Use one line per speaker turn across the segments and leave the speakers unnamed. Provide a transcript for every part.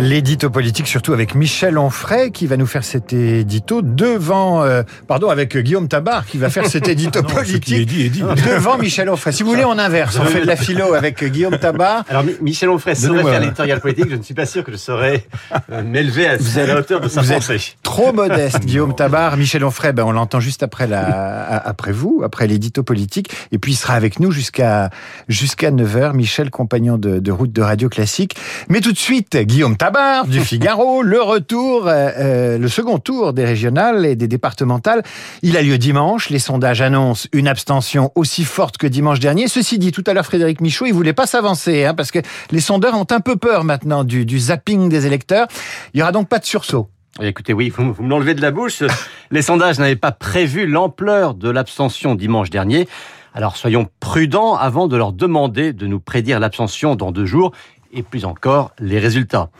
L'édito politique, surtout avec Michel Onfray, qui va nous faire cet édito devant, euh, pardon, avec Guillaume Tabar, qui va faire cet édito politique
dit est dit.
devant Michel Onfray. Si vous voulez, on inverse. On fait de la philo avec Guillaume Tabar.
Alors, Mi- Michel Onfray saurait faire l'éditorial politique, je ne suis pas sûr que je saurais euh, m'élever à, à la hauteur de sa
vous êtes
pensée.
Trop modeste, Guillaume Tabar. Michel Onfray, ben, on l'entend juste après la, après vous, après l'édito politique. Et puis, il sera avec nous jusqu'à, jusqu'à 9h. Michel, compagnon de, de route de Radio Classique. Mais tout de suite, Guillaume Tabar du Figaro, le retour, euh, euh, le second tour des régionales et des départementales. Il a lieu dimanche. Les sondages annoncent une abstention aussi forte que dimanche dernier. Ceci dit, tout à l'heure, Frédéric Michaud, il voulait pas s'avancer, hein, parce que les sondeurs ont un peu peur maintenant du, du zapping des électeurs. Il y aura donc pas de sursaut.
Écoutez, oui, vous, vous me l'enlevez de la bouche. Les sondages n'avaient pas prévu l'ampleur de l'abstention dimanche dernier. Alors soyons prudents avant de leur demander de nous prédire l'abstention dans deux jours et plus encore les résultats.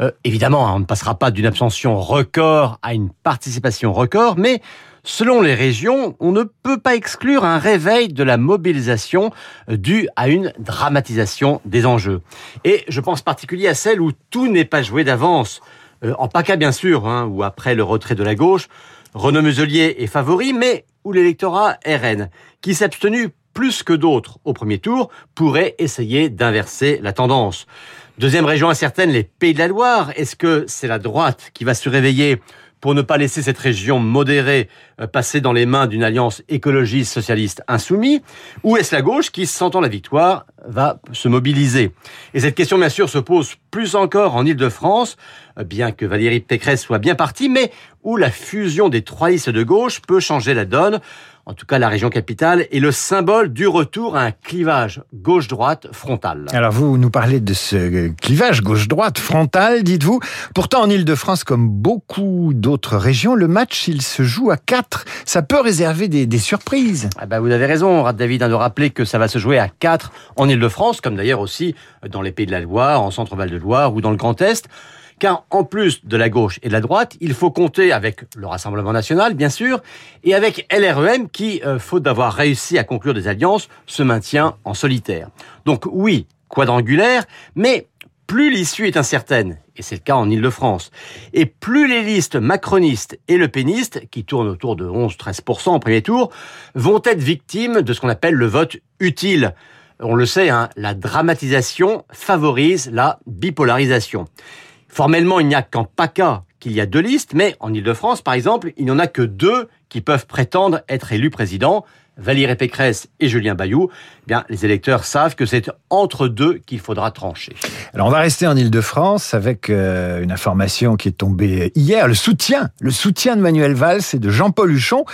Euh, évidemment, hein, on ne passera pas d'une abstention record à une participation record, mais selon les régions, on ne peut pas exclure un réveil de la mobilisation euh, due à une dramatisation des enjeux. Et je pense particulier à celle où tout n'est pas joué d'avance. Euh, en PACA, bien sûr, hein, où après le retrait de la gauche, Renaud Muselier est favori, mais où l'électorat RN, qui s'est abstenu plus que d'autres au premier tour, pourrait essayer d'inverser la tendance. Deuxième région incertaine, les Pays de la Loire. Est-ce que c'est la droite qui va se réveiller pour ne pas laisser cette région modérée euh, passer dans les mains d'une alliance écologiste socialiste insoumise? Ou est-ce la gauche qui, sentant la victoire, va se mobiliser? Et cette question, bien sûr, se pose plus encore en Ile-de-France, euh, bien que Valérie Pécresse soit bien partie, mais où la fusion des trois listes de gauche peut changer la donne. En tout cas, la région capitale est le symbole du retour à un clivage gauche-droite frontal.
Alors vous nous parlez de ce clivage gauche-droite frontal, dites-vous. Pourtant en Ile-de-France, comme beaucoup d'autres régions, le match, il se joue à 4. Ça peut réserver des, des surprises.
Ah bah vous avez raison, David, hein, de rappeler que ça va se jouer à 4 en Ile-de-France, comme d'ailleurs aussi dans les Pays de la Loire, en Centre-Val de Loire ou dans le Grand Est. Car en plus de la gauche et de la droite, il faut compter avec le Rassemblement national, bien sûr, et avec LREM qui, euh, faute d'avoir réussi à conclure des alliances, se maintient en solitaire. Donc oui, quadrangulaire, mais plus l'issue est incertaine, et c'est le cas en Ile-de-France, et plus les listes macronistes et le péniste, qui tournent autour de 11-13% au premier tour, vont être victimes de ce qu'on appelle le vote utile. On le sait, hein, la dramatisation favorise la bipolarisation. Formellement, il n'y a qu'en PACA qu'il y a deux listes, mais en Ile-de-France, par exemple, il n'y en a que deux qui peuvent prétendre être élus président. Valérie Pécresse et Julien Bayou, eh bien, les électeurs savent que c'est entre deux qu'il faudra trancher.
Alors on va rester en Ile-de-France avec euh, une information qui est tombée hier, le soutien, le soutien de Manuel Valls et de Jean-Paul Huchon,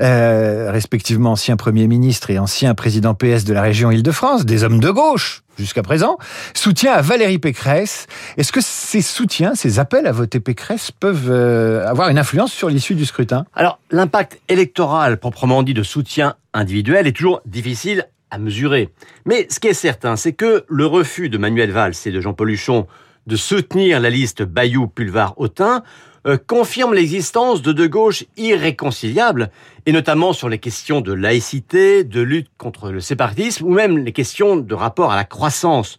euh, respectivement ancien Premier ministre et ancien président PS de la région Ile-de-France, des hommes de gauche jusqu'à présent, soutien à Valérie Pécresse. Est-ce que ces soutiens, ces appels à voter Pécresse peuvent euh, avoir une influence sur l'issue du scrutin?
Alors, l'impact électoral proprement dit de soutien individuel est toujours difficile à mesurer. Mais ce qui est certain, c'est que le refus de Manuel Valls et de Jean-Paul Huchon de soutenir la liste Bayou-Pulvar-Autain euh, confirme l'existence de deux gauches irréconciliables, et notamment sur les questions de laïcité, de lutte contre le séparatisme, ou même les questions de rapport à la croissance.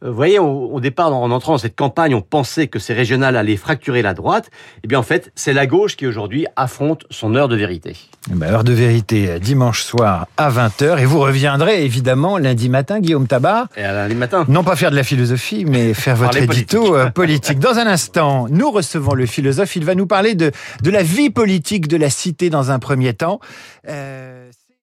Vous voyez, au, au départ, en entrant dans cette campagne, on pensait que ces régionales allaient fracturer la droite. Eh bien, en fait, c'est la gauche qui aujourd'hui affronte son heure de vérité.
Eh ben, Heure de vérité, dimanche soir à 20h, et vous reviendrez évidemment lundi matin, Guillaume Tabar,
Et à lundi matin.
Non pas faire de la philosophie, mais faire votre édito
politique.
euh, politique. Dans un instant, nous recevons le philosophe. Il va nous parler de, de la vie politique de la cité dans un premier temps. Euh,